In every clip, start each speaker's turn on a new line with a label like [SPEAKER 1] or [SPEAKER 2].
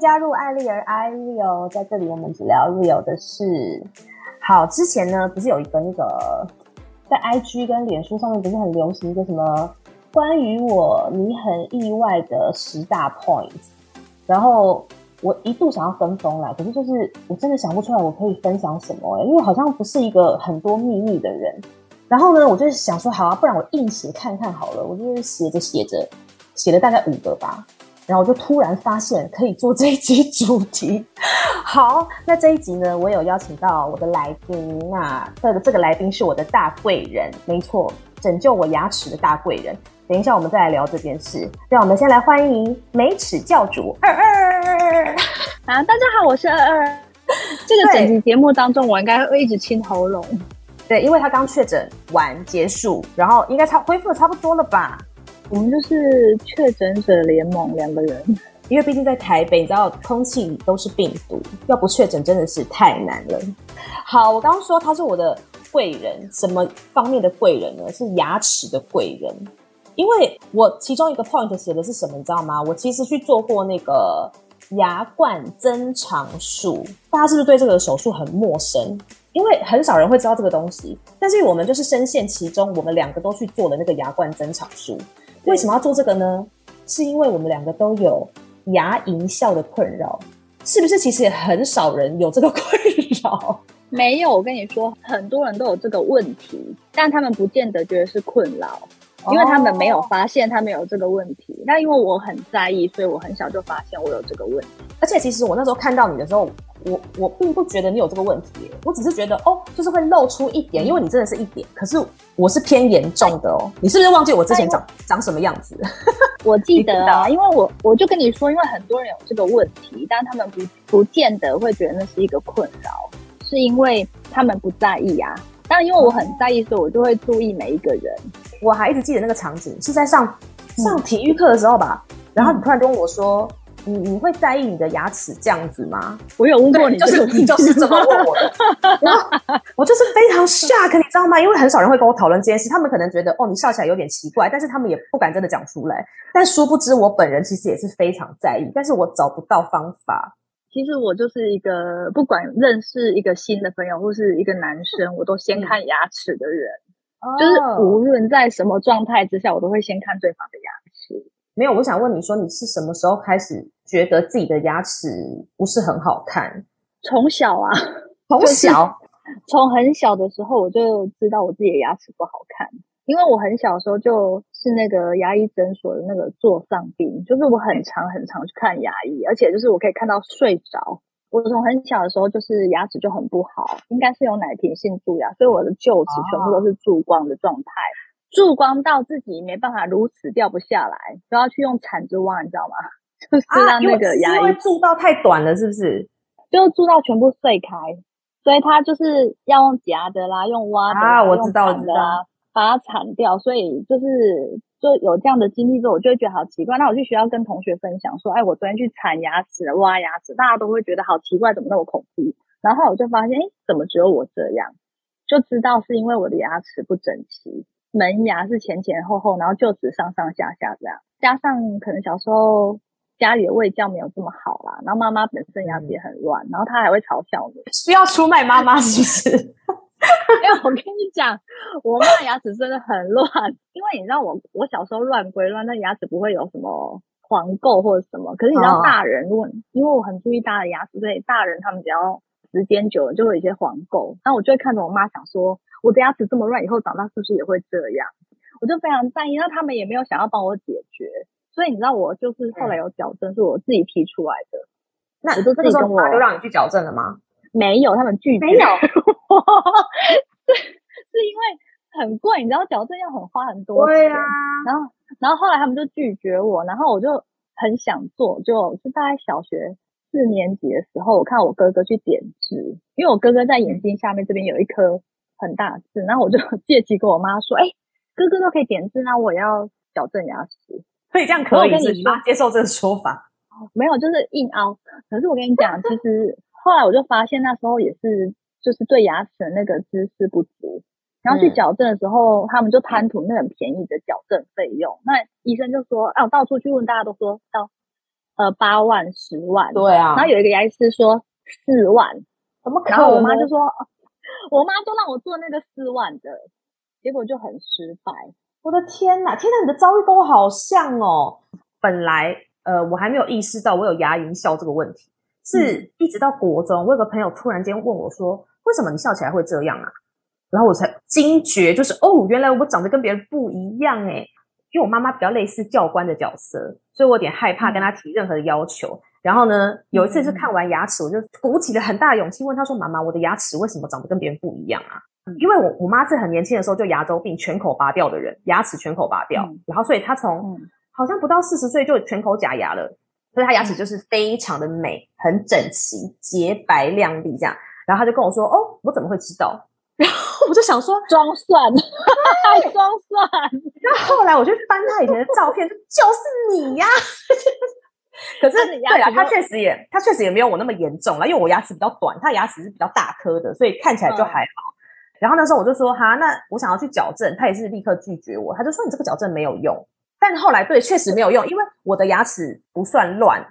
[SPEAKER 1] 加入艾丽儿 I Real，在这里我们只聊 Real 的事。好，之前呢不是有一个那个在 IG 跟脸书上面不是很流行一个什么关于我你很意外的十大 point？然后我一度想要跟风来，可是就是我真的想不出来我可以分享什么，因为好像不是一个很多秘密的人。然后呢，我就想说好啊，不然我硬写看看好了，我就是写着写着写了大概五个吧。然后我就突然发现可以做这一集主题。好，那这一集呢，我有邀请到我的来宾，那这个这个来宾是我的大贵人，没错，拯救我牙齿的大贵人。等一下我们再来聊这件事。让我们先来欢迎美齿教主二二
[SPEAKER 2] 啊！大家好，我是二二。这个整集节目当中，我应该会一直清喉咙。
[SPEAKER 1] 对，因为他刚确诊完结束，然后应该差恢复的差不多了吧。
[SPEAKER 2] 我们就是确诊者联盟两个人，
[SPEAKER 1] 因为毕竟在台北，你知道空气都是病毒，要不确诊真的是太难了。好，我刚刚说他是我的贵人，什么方面的贵人呢？是牙齿的贵人，因为我其中一个 point 写的是什么，你知道吗？我其实去做过那个牙冠增长术，大家是不是对这个手术很陌生？因为很少人会知道这个东西，但是我们就是深陷其中，我们两个都去做了那个牙冠增长术。为什么要做这个呢？是因为我们两个都有牙龈笑的困扰，是不是？其实也很少人有这个困扰。
[SPEAKER 2] 没有，我跟你说，很多人都有这个问题，但他们不见得觉得是困扰。因为他们没有发现他们有这个问题，那、oh. 因为我很在意，所以我很小就发现我有这个问题。
[SPEAKER 1] 而且其实我那时候看到你的时候，我我并不觉得你有这个问题，我只是觉得哦，就是会露出一点，因为你真的是一点，可是我是偏严重的哦。你是不是忘记我之前长长什么样子？
[SPEAKER 2] 我记得啊，因为我我就跟你说，因为很多人有这个问题，但他们不不见得会觉得那是一个困扰，是因为他们不在意啊。但因为我很在意，所以我就会注意每一个人。
[SPEAKER 1] 我还一直记得那个场景是在上上体育课的时候吧，嗯、然后你突然跟我说：“你你会在意你的牙齿这样子吗？”
[SPEAKER 2] 我有问过你，
[SPEAKER 1] 就是你就是这么问我的。然后我就是非常 shock，你知道吗？因为很少人会跟我讨论这件事，他们可能觉得哦，你笑起来有点奇怪，但是他们也不敢真的讲出来。但殊不知，我本人其实也是非常在意，但是我找不到方法。
[SPEAKER 2] 其实我就是一个不管认识一个新的朋友或是一个男生，我都先看牙齿的人。就是无论在什么状态之下，我都会先看对方的牙齿。
[SPEAKER 1] 没有，我想问你说，你是什么时候开始觉得自己的牙齿不是很好看？
[SPEAKER 2] 从小啊，
[SPEAKER 1] 从小，
[SPEAKER 2] 从很小的时候我就知道我自己的牙齿不好看，因为我很小的时候就是那个牙医诊所的那个座上宾，就是我很常很常去看牙医，而且就是我可以看到睡着。我从很小的时候就是牙齿就很不好，应该是有奶瓶性蛀牙，所以我的臼齿全部都是蛀光的状态，蛀光到自己没办法如此掉不下来，都要去用铲子挖，你知道吗？就是让那个牙医
[SPEAKER 1] 蛀到太短了，是不是？
[SPEAKER 2] 就蛀到全部碎开，所以他就是要用夹的啦，用挖的啦，
[SPEAKER 1] 啊，我知道，
[SPEAKER 2] 的啦，把它铲掉，所以就是。就有这样的经历之后，我就会觉得好奇怪。那我去学校跟同学分享说：“哎，我昨天去铲牙齿、挖牙齿，大家都会觉得好奇怪，怎么那么恐怖？”然后我就发现，哎，怎么只有我这样？就知道是因为我的牙齿不整齐，门牙是前前后后，然后臼齿上上下下这样，加上可能小时候家里的卫教没有这么好啦，然后妈妈本身牙齿也很乱，然后她还会嘲笑你，
[SPEAKER 1] 需要出卖妈妈是不是？
[SPEAKER 2] 因为我跟你讲，我妈牙齿真的很乱。因为你知道我，我小时候乱归乱，那牙齿不会有什么黄垢或者什么。可是你知道，大人如果因为我很注意大的牙齿，所以大人他们只要时间久了就会有一些黄垢。那我就会看着我妈想说，我的牙齿这么乱，以后长大是不是也会这样？我就非常在意。那他们也没有想要帮我解决，所以你知道，我就是后来有矫正，是我自己提出来的。
[SPEAKER 1] 那我就自己跟我就让你去矫正了吗？
[SPEAKER 2] 没有，他们拒绝。没有，是是因为很贵，你知道矫正要很花很多钱。对啊。然后，然后后来他们就拒绝我，然后我就很想做，就是大概小学四年级的时候，我看我哥哥去点痣，因为我哥哥在眼睛下面这边有一颗很大的痣，然后我就 借机跟我妈说：“哎，哥哥都可以点痣，那我也要矫正牙齿。”
[SPEAKER 1] 所以这样可以？是你妈接受这个说法？
[SPEAKER 2] 没有，就是硬凹。可是我跟你讲，其实。后来我就发现那时候也是，就是对牙齿的那个知识不足，然后去矫正的时候，嗯、他们就贪图那很便宜的矫正费用。那医生就说，啊，我到处去问，大家都说要呃八万、十万，
[SPEAKER 1] 对啊。
[SPEAKER 2] 然后有一个牙医师说四万，
[SPEAKER 1] 怎么可能？
[SPEAKER 2] 然后我妈就说，我妈就让我做那个四万的，结果就很失败。
[SPEAKER 1] 我的天哪，天哪，你的遭遇跟我好像哦。本来呃，我还没有意识到我有牙龈笑这个问题，是一直到国中，我有个朋友突然间问我说，为什么你笑起来会这样啊？然后我才惊觉，就是哦，原来我长得跟别人不一样诶。因为我妈妈比较类似教官的角色，所以我有点害怕跟她提任何的要求。然后呢，有一次是看完牙齿，我就鼓起了很大勇气问她说：“妈妈，我的牙齿为什么长得跟别人不一样啊？”因为我我妈是很年轻的时候就牙周病全口拔掉的人，牙齿全口拔掉，然后所以她从好像不到四十岁就全口假牙了，所以她牙齿就是非常的美，很整齐、洁白亮丽这样。然后她就跟我说：“哦，我怎么会知道？”然后我就想说
[SPEAKER 2] 装蒜，还装蒜。
[SPEAKER 1] 然后后来我就翻他以前的照片，就 是你呀。可是对啊，他确实也，他确实也没有我那么严重了，因为我牙齿比较短，他牙齿是比较大颗的，所以看起来就还好。嗯、然后那时候我就说哈，那我想要去矫正，他也是立刻拒绝我，他就说你这个矫正没有用。但后来对，确实没有用，因为我的牙齿不算乱，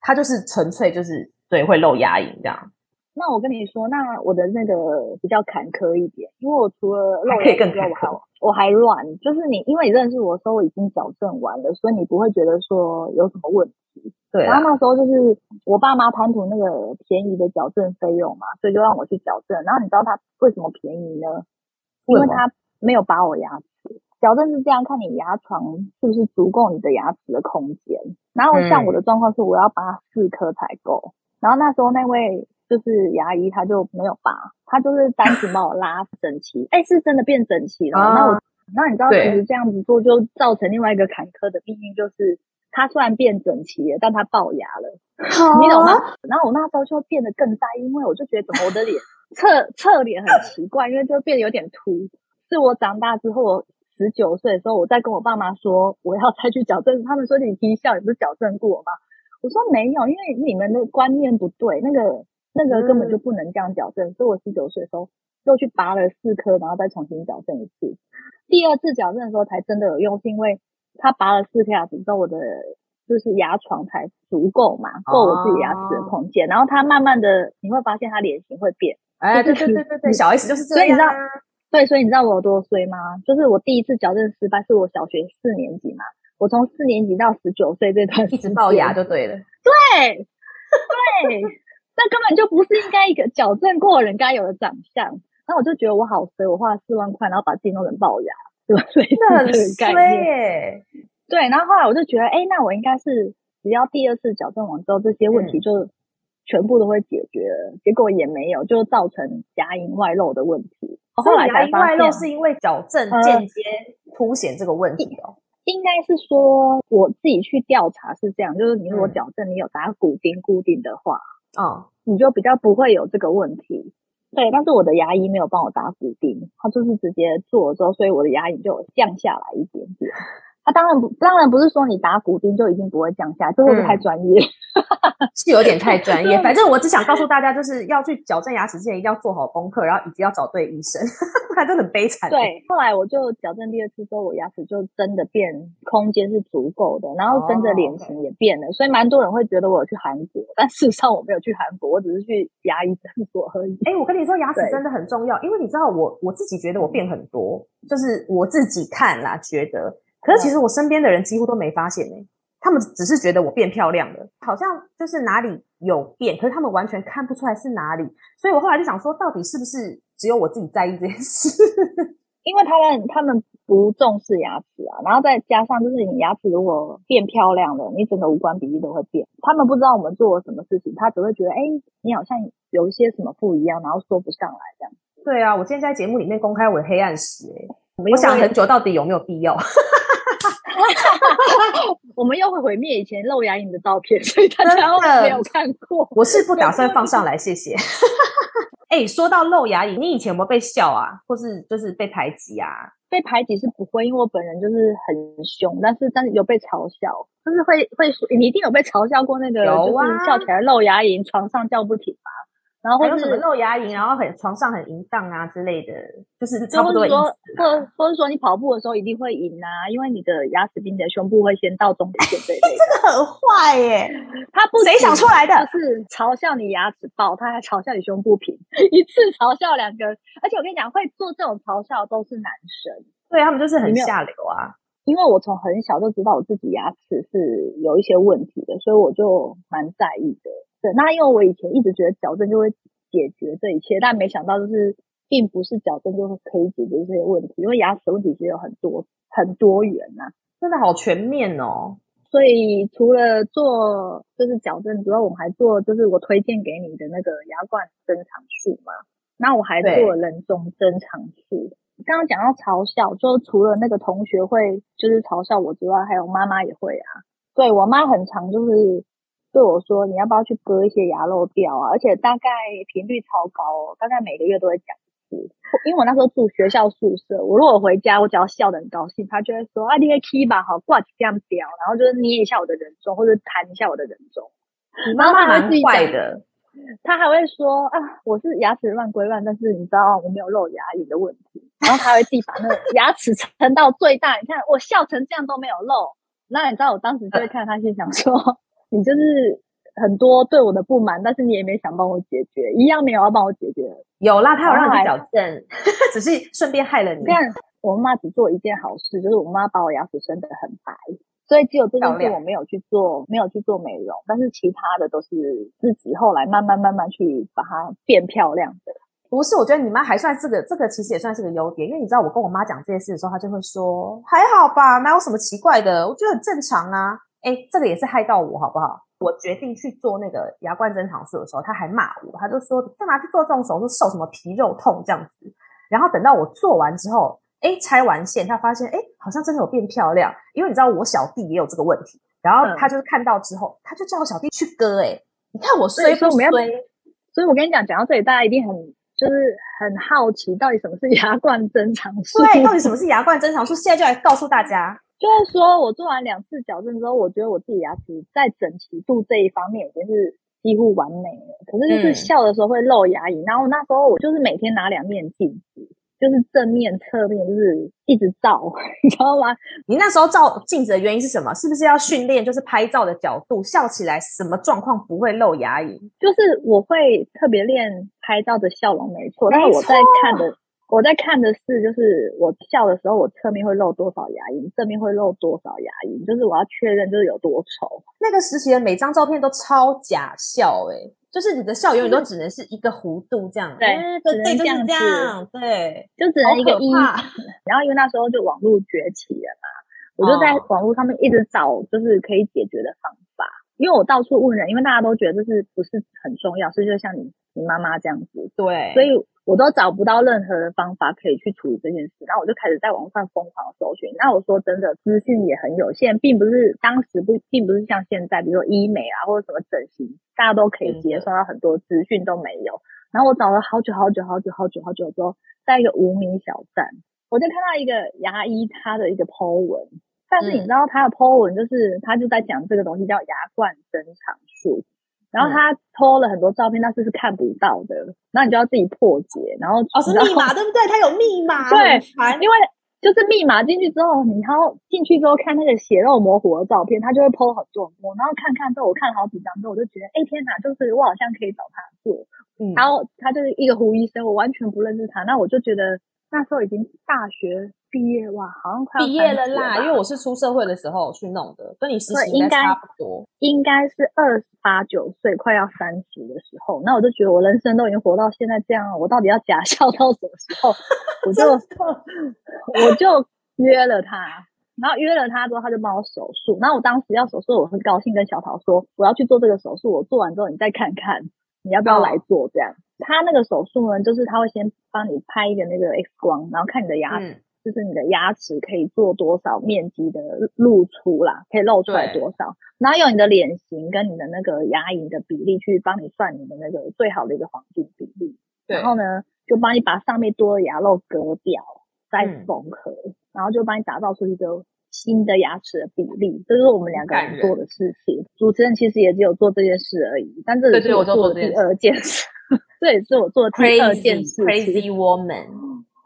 [SPEAKER 1] 他就是纯粹就是对会露牙龈这样。
[SPEAKER 2] 那我跟你说，那我的那个比较坎坷一点，因为我除了肉眼之外，我还我还乱，就是你因为你认识我的时候，我已经矫正完了，所以你不会觉得说有什么问题。对啊。然后那时候就是我爸妈贪图那个便宜的矫正费用嘛，所以就让我去矫正。然后你知道他为什么便宜呢？因为他没有拔我牙齿。矫正是这样，看你牙床是不是足够你的牙齿的空间。然后像我的状况是，我要拔四颗才够。然后那时候那位。就是牙医，他就没有拔，他就是单纯把我拉整齐，哎、欸，是真的变整齐了。那、啊、我，那你知道，其实这样子做就造成另外一个坎坷的命运，就是他虽然变整齐了，但他龅牙了，啊、你懂吗？然后我那时候就变得更在意，因为我就觉得怎么我的脸侧侧脸很奇怪，因为就变得有点凸。是我长大之后，我十九岁的时候，我在跟我爸妈说我要再去矫正，他们说你听笑，你不是矫正过吗？我说没有，因为你们的观念不对，那个。那个根本就不能这样矫正，嗯、所以我十九岁的时候又去拔了四颗，然后再重新矫正一次。第二次矫正的时候才真的有用，是因为他拔了四颗牙齿之后，我的就是牙床才足够嘛，够我自己牙齿的空间。哦、然后他慢慢的你会发现他脸型会变。哎，对对对对对，小 S 就是这样。所以你知道，对，所以你知道我有多衰吗？就是我第一次矫正失败是我小学四年级嘛，我从四年级到十九岁这段一直龅牙就对了。对对。对那根本就不是应该一个矫正过人该有的长相，那我就觉得我好衰，我花了四万块，然后把自己弄成龅牙，对吧？所以这个概念，对。然后后来我就觉得，哎，那我应该是只要第二次矫正完之后，这些问题就全部都会解决结果也没有，就造成牙龈外露的问题。后来牙龈外露是因为矫正间接凸显这个问题哦。呃、应该是说我自己去调查是这样，就是你如果矫正，你有打骨钉固定的话。哦，你就比较不会有这个问题，对。但是我的牙医没有帮我打骨钉，他就是直接做了之后，所以我的牙龈就降下来一点点。他、啊、当然不，当然不是说你打骨钉就一定不会降下，这会不会太专业？嗯、是有点太专业。反正我只想告诉大家，就是要去矫正牙齿之前一定要做好功课，然后以及要找对医生，不然真的很悲惨。对，后来我就矫正第二次之后，我牙齿就真的变，空间是足够的，然后跟着脸型也变了。哦 okay、所以蛮多人会觉得我有去韩国，但事实上我没有去韩国，我只是去牙医诊所而已。哎、欸，我跟你说，牙齿真的很重要，因为你知道我我自己觉得我变很多，就是我自己看啦，觉得。可是其实我身边的人几乎都没发现呢、欸，他们只是觉得我变漂亮了，好像就是哪里有变，可是他们完全看不出来是哪里。所以我后来就想说，到底是不是只有我自己在意这件事？因为他们他们不重视牙齿啊，然后再加上就是你牙齿如果变漂亮了，你整个五官比例都会变。他们不知道我们做了什么事情，他只会觉得哎、欸，你好像有一些什么不一样，然后说不上来这样。对啊，我今天在节目里面公开我的黑暗史、欸，我想很久，到底有没有必要？我们又会毁灭以前露牙龈的照片，所以大家没有看过。我是不打算放上来，谢谢。哎、欸，说到露牙龈，你以前有没有被笑啊，或是就是被排挤啊？被排挤是不会，因为我本人就是很凶，但是但是有被嘲笑，就是会会说你一定有被嘲笑过那个，就是笑起来露牙龈，床上叫不停吧？然后或者
[SPEAKER 1] 什么露牙龈，然后很床上很淫荡啊之类的，就是差不多。
[SPEAKER 2] 或或者说你跑步的时候一定会赢啊，因为你的牙齿比你的胸部会先到终点线这一 类。
[SPEAKER 1] 这个很坏耶，他不谁想出来的？
[SPEAKER 2] 就是嘲笑你牙齿爆，他还嘲笑你胸部平，一次嘲笑两个。而且我跟你讲，会做这种嘲笑都是男生，
[SPEAKER 1] 对他们就是很下流啊。
[SPEAKER 2] 因为我从很小就知道我自己牙齿是有一些问题的，所以我就蛮在意的。对，那因为我以前一直觉得矫正就会解决这一切，但没想到就是并不是矫正就可以解决这些问题，因为牙齿问题其实有很多很多元呐、啊，
[SPEAKER 1] 真的好全面哦。
[SPEAKER 2] 所以除了做就是矫正，之外我们还做就是我推荐给你的那个牙冠增长术嘛，那我还做了人中增长术。刚刚讲到嘲笑，就除了那个同学会就是嘲笑我之外，还有妈妈也会啊。对，我妈很常就是。对我说：“你要不要去割一些牙肉掉啊？而且大概频率超高哦，大概每个月都会讲一次。因为我那时候住学校宿舍，我如果回家，我只要笑得很高兴，他就会说：‘啊，你个 key 吧，好挂起这样掉。’然后就是捏一下我的人中，或者弹一下我的人中。你妈妈蛮坏的，他还会说：‘啊，我是牙齿乱归乱，但是你知道我没有露牙龈的问题。’然后他会自己把那个牙齿撑到最大，你看我笑成这样都没有露。那你知道我当时就会看他，心想说。”你就是很多对我的不满，但是你也没想帮我解决，一样没有要帮我解决。
[SPEAKER 1] 有啦，他有让你矫正，只是顺便害了你。
[SPEAKER 2] 这样，我妈只做一件好事，就是我妈把我牙齿生得很白，所以只有这件事我没有去做，没有去做美容，但是其他的都是自己后来慢慢慢慢去把它变漂亮的。
[SPEAKER 1] 不是，我觉得你妈还算是个，这个其实也算是个优点，因为你知道我跟我妈讲这件事的时候，她就会说还好吧，哪有什么奇怪的，我觉得很正常啊。哎，这个也是害到我，好不好？我决定去做那个牙冠增长术的时候，他还骂我，他就说：“干嘛去做这种手术？受什么皮肉痛这样子？”然后等到我做完之后，哎，拆完线，他发现，哎，好像真的有变漂亮。因为你知道我小弟也有这个问题，然后他就是看到之后，嗯、他就叫我小弟去割。哎，你看我衰不衰？
[SPEAKER 2] 所以我跟你讲，讲到这里，大家一定很就是很好奇，到底什么是牙冠增长术？
[SPEAKER 1] 对，到底什么是牙冠增长术？现在就来告诉大家。
[SPEAKER 2] 就是说，我做完两次矫正之后，我觉得我自己牙齿在整齐度这一方面已经是几乎完美了。可是就是笑的时候会露牙龈，嗯、然后那时候我就是每天拿两面镜子，就是正面、侧面，就是一直照，你知道吗？
[SPEAKER 1] 你那时候照镜子的原因是什么？是不是要训练就是拍照的角度，笑起来什么状况不会露牙龈？
[SPEAKER 2] 就是我会特别练拍照的笑容，没错。但是我在看的。我在看的是，就是我笑的时候，我侧面会露多少牙龈，正面会露多少牙龈，就是我要确认就是有多丑。
[SPEAKER 1] 那个时期的每张照片都超假笑，欸，诶就是你的笑永远都只能是一个弧度这样，
[SPEAKER 2] 对，只能这样子，
[SPEAKER 1] 对，
[SPEAKER 2] 就只能一个一。然后因为那时候就网络崛起了嘛，我就在网络上面一直找，就是可以解决的方法。因为我到处问人，因为大家都觉得这是不是很重要，所以就像你你妈妈这样子，
[SPEAKER 1] 对，
[SPEAKER 2] 所以。我都找不到任何的方法可以去处理这件事，然后我就开始在网上疯狂搜寻。那我说真的，资讯也很有限，并不是当时不，并不是像现在，比如说医美啊或者什么整形，大家都可以接受到很多资讯都没有。然后我找了好久好久好久好久好久之后，在一个无名小站，我就看到一个牙医他的一个 po 文，但是你知道他的 po 文就是他就在讲这个东西叫牙冠增长术。然后他偷了很多照片，但是是看不到的，然后你就要自己破解，然后
[SPEAKER 1] 哦是密码对不对？他有密码，
[SPEAKER 2] 对，因为就是密码进去之后，你然后进去之后看那个血肉模糊的照片，他就会 po 很多，我然后看看之后，我看了好几张之后，我就觉得，哎天哪，就是我好像可以找他做，嗯，然后他就是一个胡医生，我完全不认识他，那我就觉得。那时候已经大学毕业哇，好像快毕业了啦。
[SPEAKER 1] 因为我是出社会的时候去弄的，跟你实习应该差不多。
[SPEAKER 2] 应该是二十八九岁，快要三十的时候。那我就觉得我人生都已经活到现在这样了，我到底要假笑到什么时候？我就 我就约了他，然后约了他之后，他就帮我手术。然后我当时要手术，我很高兴跟小桃说，我要去做这个手术。我做完之后，你再看看，你要不要来做这样。哦他那个手术呢，就是他会先帮你拍一个那个 X 光，然后看你的牙齿，嗯、就是你的牙齿可以做多少面积的露出啦，可以露出来多少，然后用你的脸型跟你的那个牙龈的比例去帮你算你的那个最好的一个黄金比例，对然后呢，就帮你把上面多的牙肉割掉，再缝合，嗯、然后就帮你打造出一个新的牙齿的比例，这是我们两个人做的事情。主持人其实也只有做这件事而已，但这也 是我做的第二件事。这也是我做的第二件事
[SPEAKER 1] Crazy woman。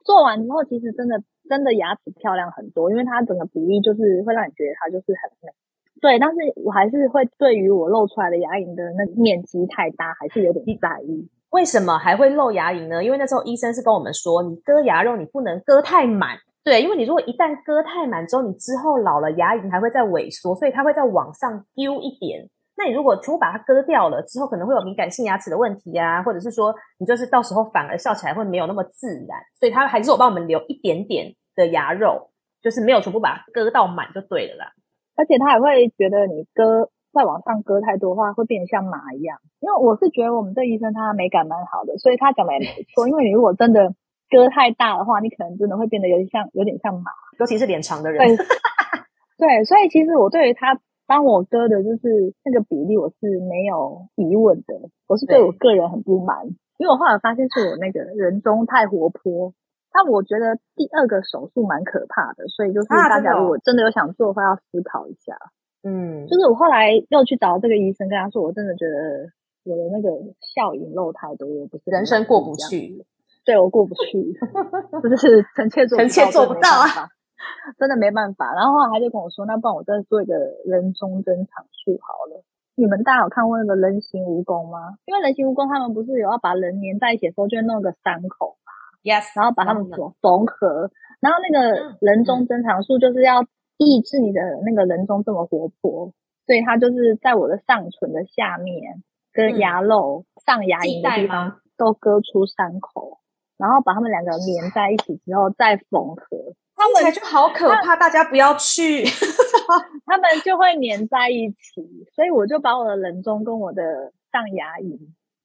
[SPEAKER 2] 做完之后，其实真的真的牙齿漂亮很多，因为它整个比例就是会让你觉得它就是很美。对，但是我还是会对于我露出来的牙龈的那个面积太大，还是有点在意。
[SPEAKER 1] 为什么还会露牙龈呢？因为那时候医生是跟我们说，你割牙肉你不能割太满。对，因为你如果一旦割太满之后，你之后老了牙龈还会再萎缩，所以它会再往上丢一点。那你如果全部把它割掉了之后，可能会有敏感性牙齿的问题啊，或者是说你就是到时候反而笑起来会没有那么自然。所以它还是有帮我们留一点点的牙肉，就是没有全部把它割到满就对了啦。
[SPEAKER 2] 而且他还会觉得你割再往上割太多的话，会变得像马一样。因为我是觉得我们这医生他美感蛮好的，所以他讲的也没错。因为你如果真的割太大的话，你可能真的会变得有点像有点像马，
[SPEAKER 1] 尤其是脸长的人。
[SPEAKER 2] 对，对，所以其实我对于他帮我割的就是那个比例，我是没有疑问的。我是对我个人很不满，因为我后来发现是我那个人中太活泼。但我觉得第二个手术蛮可怕的，所以就是大家如果真的有想做的话，要思考一下。
[SPEAKER 1] 嗯，
[SPEAKER 2] 就是我后来又去找这个医生，跟他说，我真的觉得我的那个笑龈露太多，我不是
[SPEAKER 1] 人生过不去。
[SPEAKER 2] 对，我过不去，就是臣妾做
[SPEAKER 1] 臣妾做不到啊，
[SPEAKER 2] 真的没办法。然后后来他就跟我说，那不然我再做一个人中增长术好了。你们大家有看过那个人形蜈蚣吗？因为人形蜈蚣他们不是有要把人粘在一起的时候，就会弄个伤口。
[SPEAKER 1] Yes，
[SPEAKER 2] 然后把它们缝缝合，然后那个人中增长术就是要抑制你的那个人中这么活泼，所以它就是在我的上唇的下面跟牙肉、嗯、上牙龈的地方都割出伤口，然后把它们两个粘在一起之后再缝合。
[SPEAKER 1] 他们就好可怕，大家不要去，
[SPEAKER 2] 他们就会粘在一起，所以我就把我的人中跟我的上牙龈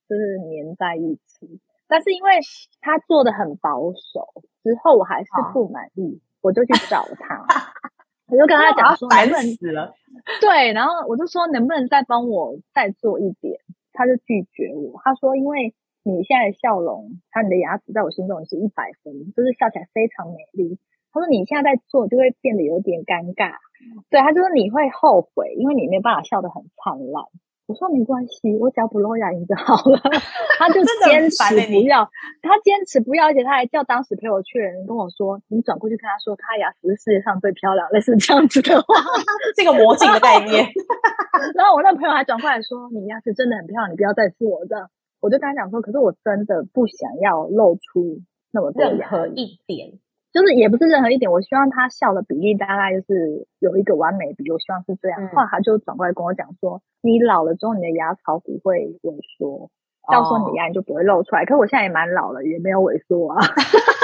[SPEAKER 2] 就是粘在一起。但是因为他做的很保守，之后我还是不满意，我就去找他，我就跟他讲说，
[SPEAKER 1] 烦死了。
[SPEAKER 2] 对，然后我就说能不能再帮我再做一点，他就拒绝我。他说，因为你现在的笑容，他你的牙齿在我心中也是一百分，就是笑起来非常美丽。他说你现在在做就会变得有点尴尬，对，他就说你会后悔，因为你没有办法笑得很灿烂。我说没关系，我只要不露牙龈就好了。他就 坚持不要，他坚持不要，而且他还叫当时陪我去的人跟我说：“你转过去跟他说，他牙齿是世界上最漂亮，类似这样子的话，
[SPEAKER 1] 这个魔镜的概念。”
[SPEAKER 2] 然后我那朋友还转过来说：“你牙齿真的很漂亮，你不要再做这样。”我就跟他讲说：“可是我真的不想要露出那么多
[SPEAKER 1] 任何一点。”
[SPEAKER 2] 就是也不是任何一点，我希望他笑的比例大概就是有一个完美比，我希望是这样。后来他就转过来跟我讲说：“你老了之后，你的牙槽骨会萎缩，到时候你的牙龈就不会露出来。”可是我现在也蛮老了，也没有萎缩啊，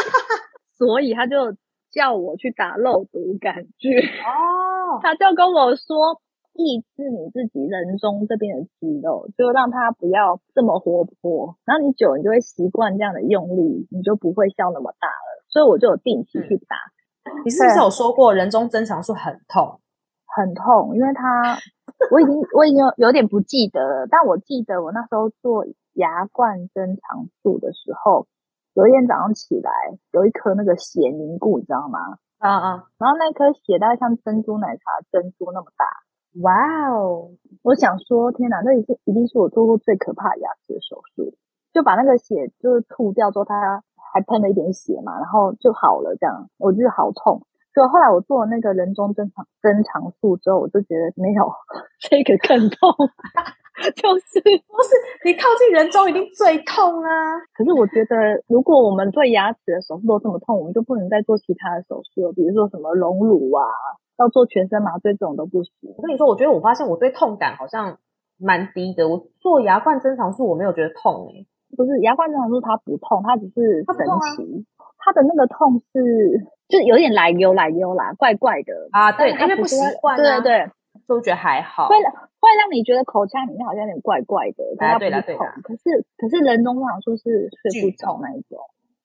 [SPEAKER 2] 所以他就叫我去打肉毒杆菌。哦，他就跟我说。抑制你自己人中这边的肌肉，就让它不要这么活泼，然后你久了你就会习惯这样的用力，你就不会笑那么大了。所以我就有定期去打。
[SPEAKER 1] 你是不是有说过人中增长术很痛？
[SPEAKER 2] 很痛，因为它我已经我已经有有点不记得了，但我记得我那时候做牙冠增长术的时候，有一天早上起来有一颗那个血凝固，你知道吗？
[SPEAKER 1] 啊啊，
[SPEAKER 2] 然后那颗血大概像珍珠奶茶珍珠那么大。哇哦！我想说，天哪，那一定一定是我做过最可怕牙齿的手术。就把那个血就是吐掉之后，它还喷了一点血嘛，然后就好了。这样我就是好痛。所以后来我做了那个人中增长增长术之后，我就觉得没有 这个更痛，就是
[SPEAKER 1] 不是你靠近人中一定最痛啊。
[SPEAKER 2] 可是我觉得，如果我们做牙齿的手术都这么痛，我们就不能再做其他的手术了，比如说什么隆乳啊。要做全身麻醉这种都不行。
[SPEAKER 1] 我跟你说，我觉得我发现我对痛感好像蛮低的。我做牙冠增长术，我没有觉得痛诶、欸。
[SPEAKER 2] 不是牙冠增长术，它不痛，它只是神奇。它、啊、的那个痛是，就有点来油来油啦，怪怪的
[SPEAKER 1] 啊。对，因为不习惯。
[SPEAKER 2] 对对对，
[SPEAKER 1] 都觉得还好。
[SPEAKER 2] 会会让你觉得口腔里面好像有点怪怪的。啊，对的对的。可是可是人中增长术是睡不着那一种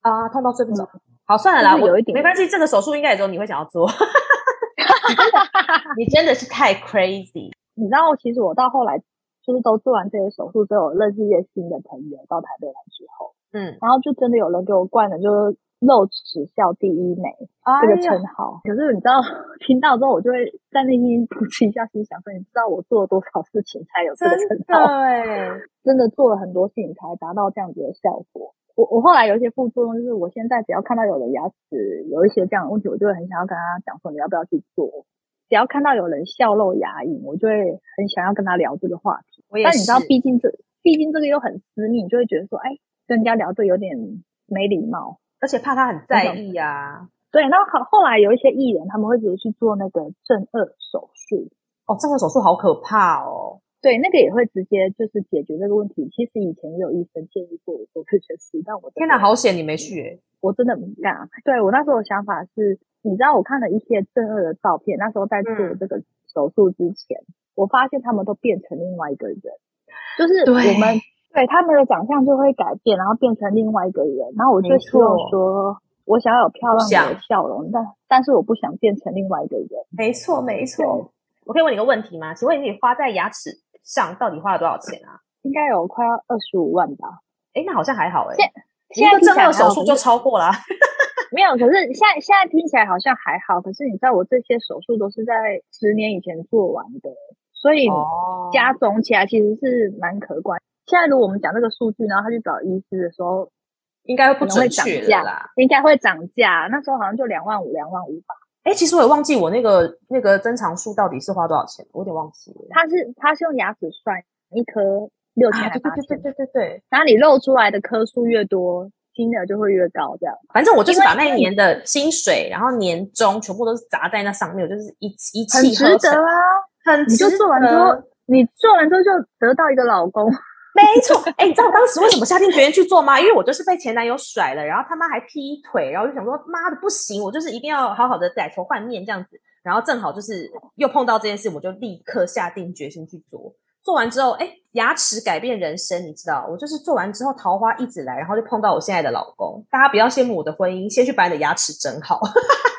[SPEAKER 1] 啊，痛到睡不着。嗯、好，算了啦，有一点没关系。这个手术应该也只有你会想要做。你真的是太 crazy！
[SPEAKER 2] 你知道，其实我到后来就是都做完这些手术之后，认识一些新的朋友到台北来之后，嗯，然后就真的有人给我灌了，就是露齿笑第一美这个称号。可是你知道，听到之后我就会在内心噗嗤一下，心想说：你知道我做了多少事情才有这个称号？
[SPEAKER 1] 对，
[SPEAKER 2] 真的做了很多事情才达到这样子的效果。我我后来有一些副作用，就是我现在只要看到有人牙齿有一些这样的问题，我就会很想要跟他讲说，你要不要去做。只要看到有人笑露牙龈，我就会很想要跟他聊这个话题。但你知道，毕竟这毕竟这个又很私密，你就会觉得说，哎，跟人家聊这有点没礼貌。
[SPEAKER 1] 而且怕他很在意啊，
[SPEAKER 2] 对。那后后来有一些艺人，他们会直接去做那个正颚手术。
[SPEAKER 1] 哦，正顎手术好可怕哦。
[SPEAKER 2] 对，那个也会直接就是解决这个问题。其实以前也有医生建议过我做这些事，但我
[SPEAKER 1] 天哪，好险你没去诶，
[SPEAKER 2] 我真的不敢。对，我那时候的想法是，你知道我看了一些正颚的照片，那时候在做这个手术之前，嗯、我发现他们都变成另外一个人，就是我们。对，他们的长相就会改变，然后变成另外一个人。然后我就希望说，我想要有漂亮的笑容，但但是我不想变成另外一个人。
[SPEAKER 1] 没错，没错。我可以问你一个问题吗？请问你花在牙齿上到底花了多少钱啊？
[SPEAKER 2] 应该有快要二十五万吧？
[SPEAKER 1] 哎，那好像还好诶。现在正颌手术就超过了。
[SPEAKER 2] 没有，可是现在现在听起来好像还好。可是你知道，我这些手术都是在十年以前做完的，所以加总起来其实是蛮可观。现在如果我们讲这个数据，然后他去找医师的时候，应该会不准确啦，应该会涨价。那时候好像就两万五、两万五吧。
[SPEAKER 1] 哎，其实我也忘记我那个那个增长数到底是花多少钱，我有点忘记了。
[SPEAKER 2] 他是他是用牙齿算，一颗六千还八千？
[SPEAKER 1] 对对对对对对。
[SPEAKER 2] 然后你露出来的颗数越多，金额就会越高，这样。
[SPEAKER 1] 反正我就是把那一年的薪水，然后年终全部都是砸在那上面，我就是一一气呵成。
[SPEAKER 2] 很值得啊，很。你就做完之后，你做完之后就得到一个老公。
[SPEAKER 1] 没错，哎、欸，你知道我当时为什么下定决心去做吗？因为我就是被前男友甩了，然后他妈还劈腿，然后就想说妈的不行，我就是一定要好好的改头换面这样子。然后正好就是又碰到这件事，我就立刻下定决心去做。做完之后，哎、欸，牙齿改变人生，你知道，我就是做完之后桃花一直来，然后就碰到我现在的老公。大家不要羡慕我的婚姻，先去把你的牙齿整好。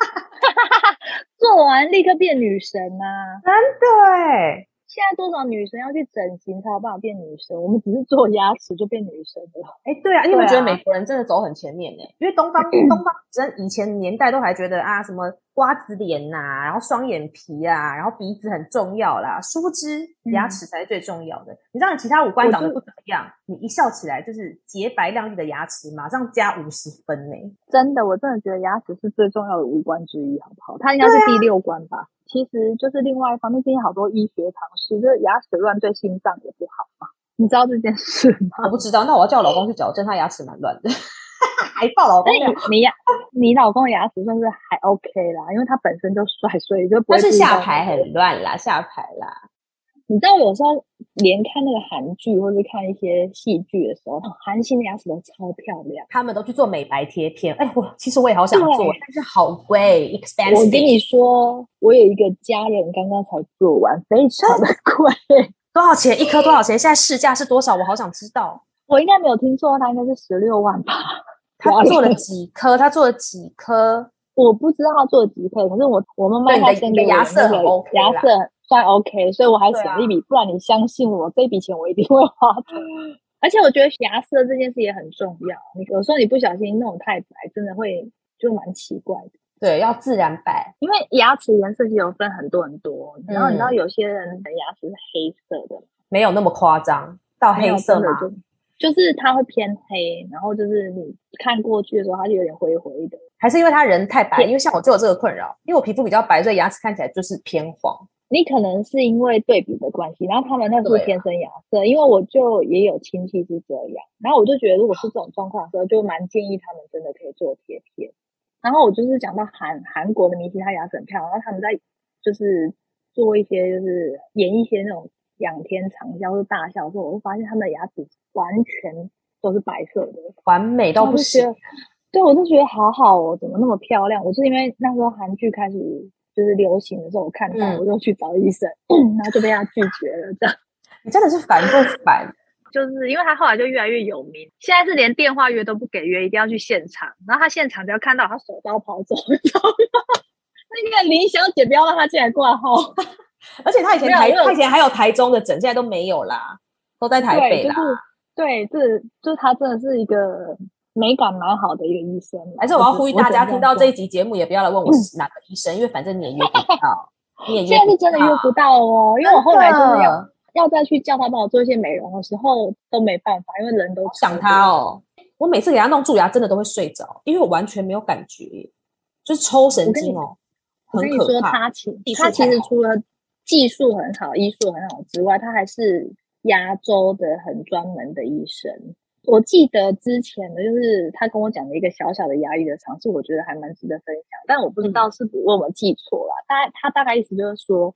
[SPEAKER 2] 做完立刻变女神啊！
[SPEAKER 1] 真的。
[SPEAKER 2] 现在多少女生要去整形才有办法变女生？我们只是做牙齿就变女生了。
[SPEAKER 1] 哎，对啊，因为我觉得美国人真的走很前面呢。因为东方 东方真以前年代都还觉得啊什么瓜子脸呐、啊，然后双眼皮啊，然后鼻子很重要啦。殊不知牙齿才是最重要的。嗯、你知道你其他五官长得不怎么样，你一笑起来就是洁白亮丽的牙齿，马上加五十分呢。
[SPEAKER 2] 真的，我真的觉得牙齿是最重要的五官之一，好不好？它应该是第六关吧。其实就是另外一方面，最近好多医学常识，就是牙齿乱对心脏也不好嘛。你知道这件事吗？
[SPEAKER 1] 我不知道，那我要叫我老公去矫正，他牙齿蛮乱的，还抱老公。
[SPEAKER 2] 你牙，你老公的牙齿算是还 OK 啦，因为他本身就帅，所以就不会。
[SPEAKER 1] 但是下排很乱啦，下排啦。
[SPEAKER 2] 你知道有时候连看那个韩剧或者看一些戏剧的时候，韩星的牙齿都超漂亮，
[SPEAKER 1] 他们都去做美白贴片。哎，我其实我也好想做，但是好贵，expensive。
[SPEAKER 2] 我跟你说，我有一个家人刚刚才做完，非常的贵。
[SPEAKER 1] 多少钱？一颗多少钱？现在市价是多少？我好想知道。
[SPEAKER 2] 我应该没有听错，他应该是十六万吧？
[SPEAKER 1] 他做了几颗？他做了几颗？
[SPEAKER 2] 我不知道他做了几颗，可是我我妈妈他的牙色很 OK，牙色。算 OK，所以我还省了一笔，啊、不然你相信我，这笔钱我一定会花的。而且我觉得牙色这件事也很重要。你有时候你不小心弄太白，真的会就蛮奇怪的。
[SPEAKER 1] 对，要自然白，
[SPEAKER 2] 因为牙齿颜色其实有分很多很多。嗯、然后你知道有些人的牙齿是黑色的，
[SPEAKER 1] 没有那么夸张，到黑色的
[SPEAKER 2] 就就是它会偏黑，然后就是你看过去的时候，它就有点灰灰的。
[SPEAKER 1] 还是因为他人太白？因为像我就有这个困扰，因为我皮肤比较白，所以牙齿看起来就是偏黄。
[SPEAKER 2] 你可能是因为对比的关系，然后他们那是天生牙色，啊、因为我就也有亲戚是这样，然后我就觉得如果是这种状况的时候，就蛮建议他们真的可以做贴片。然后我就是讲到韩韩国的明星，他牙齿很漂亮，然后他们在就是做一些就是演一些那种仰天长啸或者大笑的时候，我就发现他们的牙齿完全都是白色的，
[SPEAKER 1] 完美到不行。
[SPEAKER 2] 对，我就觉得好好哦，怎么那么漂亮？我是因为那时候韩剧开始。就是流行的时候，我看到、嗯、我就去找医生，然后就被他拒绝了。这样，
[SPEAKER 1] 你真的是烦不烦？
[SPEAKER 2] 就是因为他后来就越来越有名，现在是连电话约都不给约，一定要去现场。然后他现场只要看到他手刀跑走，你知道吗？那个林小姐不要让他进来挂号。
[SPEAKER 1] 而且他以前台，他以前还有台中的诊，现在都没有啦，都在台北啦。
[SPEAKER 2] 对，就是对，这就是他真的是一个
[SPEAKER 1] 美感蛮好的一个医生。
[SPEAKER 2] 还是我要呼吁大家听到这一集节目，也不要来问我是哪个医生，嗯、因为反正你也约不到。你也约不到。现在是真的约不到哦，因为我后来真的要要再去叫他帮我做一些美容的时候都没办法，因为人都
[SPEAKER 1] 想他哦。
[SPEAKER 2] 我每次给他弄蛀牙，真的都会睡着，因为我完全没有感觉，就是抽神经哦。
[SPEAKER 1] 我跟你说，他其他其实除了技术很好、医术很好之外，他还是亚洲的很专门的医生。我记得之前的就是他跟我讲的一个小小的牙医的尝试，我觉得还蛮值得分享。但我不知道是不是我有没有记错了。大概他大概意思就是说，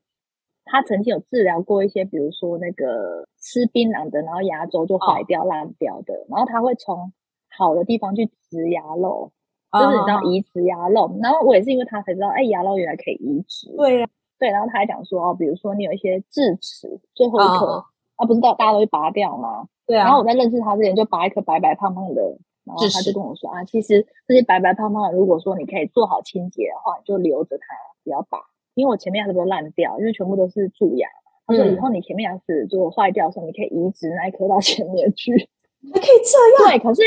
[SPEAKER 1] 他曾经有治疗过一些，比如说那个吃槟榔的，然后牙周就坏掉、烂掉的，然后他会从好的地方去植牙肉，就是你知道移植牙肉。然后我也是因为他才知道，哎，牙肉原来可以移植。对呀，
[SPEAKER 2] 对。然后他还讲说，哦，比如说你有一些智齿最后一颗，啊，不知道大家都会拔掉吗？对啊。然后我在认识他之前就拔一颗白白胖胖的，然后他就跟我说啊，其实这些白白胖胖的，如果说你可以做好清洁的话，你就留着它，不要拔，因为我前面牙齿都烂掉，因为全部都是蛀牙。他说以后你前面牙齿如果坏掉的时候，你可以移植那一颗到 前面去，
[SPEAKER 1] 还可以这样。
[SPEAKER 2] 对，可是。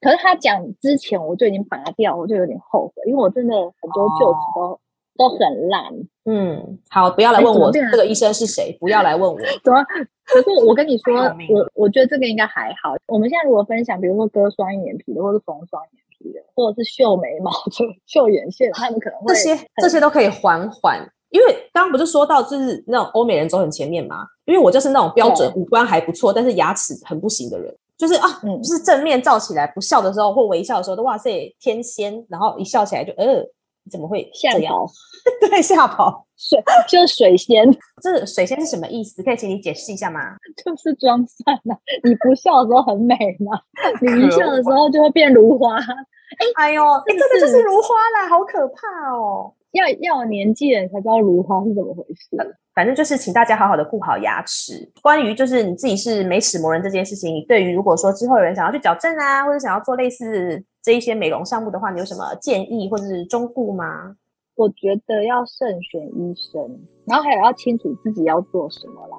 [SPEAKER 2] 可是他讲之前我就已经拔掉，我就有点后悔，因为我真的很多旧齿都、哦、都很烂。
[SPEAKER 1] 嗯，好，不要来问我这个医生是谁，不要来问我。
[SPEAKER 2] 怎么？可是我跟你说，我我觉得这个应该还好。我们现在如果分享，比如说割双眼皮的，或是缝双眼皮的，或者是绣眉毛的、绣眼线，他们可能会
[SPEAKER 1] 这些这些都可以缓缓。因为刚刚不是说到就是那种欧美人走很前面嘛？因为我就是那种标准五官还不错，但是牙齿很不行的人。就是啊，嗯，就是正面照起来不笑的时候或微笑的时候都哇塞天仙，然后一笑起来就呃，你怎么会
[SPEAKER 2] 吓跑？
[SPEAKER 1] 对，吓跑
[SPEAKER 2] 水就是水仙，
[SPEAKER 1] 这水仙是什么意思？可以请你解释一下吗？
[SPEAKER 2] 就是装蒜啊，你不笑的时候很美嘛，你一笑的时候就会变如花。
[SPEAKER 1] 哎，哎呦，哎，真的就是如花啦，好可怕哦！
[SPEAKER 2] 要要有年纪人才知道如花是怎么回事。
[SPEAKER 1] 反正就是请大家好好的顾好牙齿。关于就是你自己是美齿磨人这件事情，你对于如果说之后有人想要去矫正啊，或者想要做类似这一些美容项目的话，你有什么建议或者是忠告吗？
[SPEAKER 2] 我觉得要慎选医生，然后还有要清楚自己要做什么啦。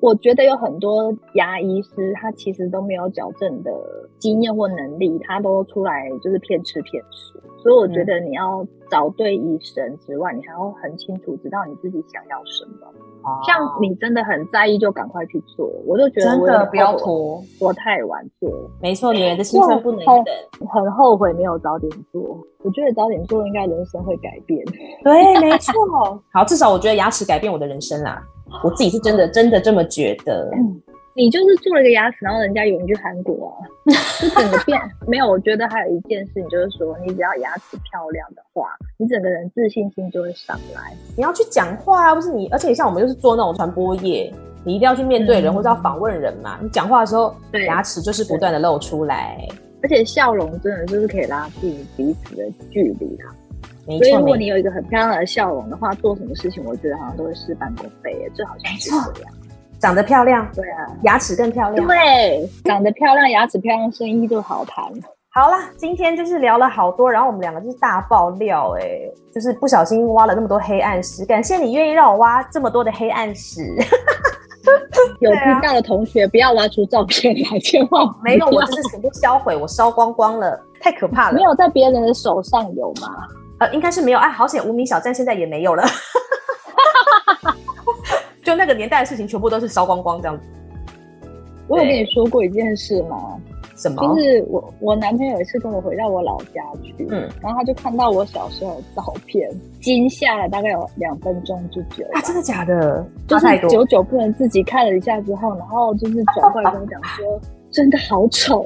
[SPEAKER 2] 我觉得有很多牙医师，他其实都没有矫正的经验或能力，他都出来就是骗吃骗吃。所以我觉得你要找对医生之外，你还要很清楚知道你自己想要什么。哦、像你真的很在意，就赶快去做。我就觉得我
[SPEAKER 1] 真的不要拖，
[SPEAKER 2] 拖太晚做。
[SPEAKER 1] 没错，女人的青春不能等。
[SPEAKER 2] 很后悔没有早点做。我觉得早点做，应该人生会改变。
[SPEAKER 1] 对，没错。好，至少我觉得牙齿改变我的人生啦。我自己是真的 真的这么觉得。
[SPEAKER 2] 嗯，你就是做了一个牙齿，然后人家以为你去韩国啊，就整个变没有。我觉得还有一件事情就是说，你只要牙齿漂亮的话，你整个人自信心就会上来。
[SPEAKER 1] 你要去讲话啊，不是你，而且像我们就是做那种传播业，你一定要去面对人、嗯、或者要访问人嘛。你讲话的时候，对牙齿就是不断的露出来，
[SPEAKER 2] 而且笑容真的就是可以拉近彼此的距离啊。所以，如果你有一个很漂亮的笑容的话，做什么事情，我觉得好像都会事半功倍耶。这好像是这样。
[SPEAKER 1] 长得漂亮，
[SPEAKER 2] 对啊，
[SPEAKER 1] 牙齿更漂亮，
[SPEAKER 2] 对，长得漂亮，牙齿漂亮，生意就好谈。
[SPEAKER 1] 好了，今天就是聊了好多，然后我们两个就是大爆料，哎，就是不小心挖了那么多黑暗史。感谢你愿意让我挖这么多的黑暗史。
[SPEAKER 2] 有听到的同学不要挖出照片来，千万
[SPEAKER 1] 没有，我只是全部销毁，我烧光光了，太可怕了。
[SPEAKER 2] 没有在别人的手上有吗？
[SPEAKER 1] 呃，应该是没有。哎，好险，无名小站现在也没有了。就那个年代的事情，全部都是烧光光这样子。
[SPEAKER 2] 我有跟你说过一件事吗？
[SPEAKER 1] 什么？
[SPEAKER 2] 就是我我男朋友有一次跟我回到我老家去，嗯，然后他就看到我小时候的照片，惊吓了大概有两分钟之久。
[SPEAKER 1] 啊，真的假的？
[SPEAKER 2] 就是久久不能自己看了一下之后，然后就是转过来跟我讲说，真的好丑。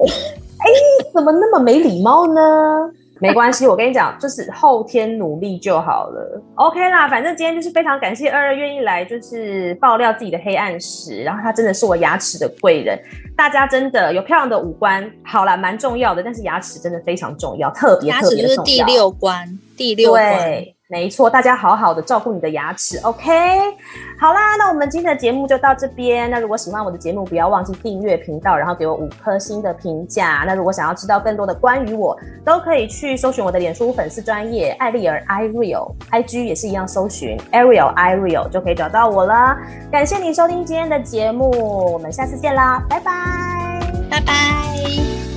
[SPEAKER 1] 哎，怎么那么没礼貌呢？没关系，我跟你讲，就是后天努力就好了。OK 啦，反正今天就是非常感谢二二愿意来，就是爆料自己的黑暗史。然后他真的是我牙齿的贵人。大家真的有漂亮的五官，好啦，蛮重要的。但是牙齿真的非常重要，特别特别重要。牙齿就是
[SPEAKER 2] 第六关，第六关。对
[SPEAKER 1] 没错，大家好好的照顾你的牙齿，OK？好啦，那我们今天的节目就到这边。那如果喜欢我的节目，不要忘记订阅频道，然后给我五颗星的评价。那如果想要知道更多的关于我，都可以去搜寻我的脸书粉丝专业艾丽儿 Ireal，IG 也是一样搜寻 Ariel Ireal 就可以找到我了。感谢你收听今天的节目，我们下次见啦，拜拜，
[SPEAKER 2] 拜拜。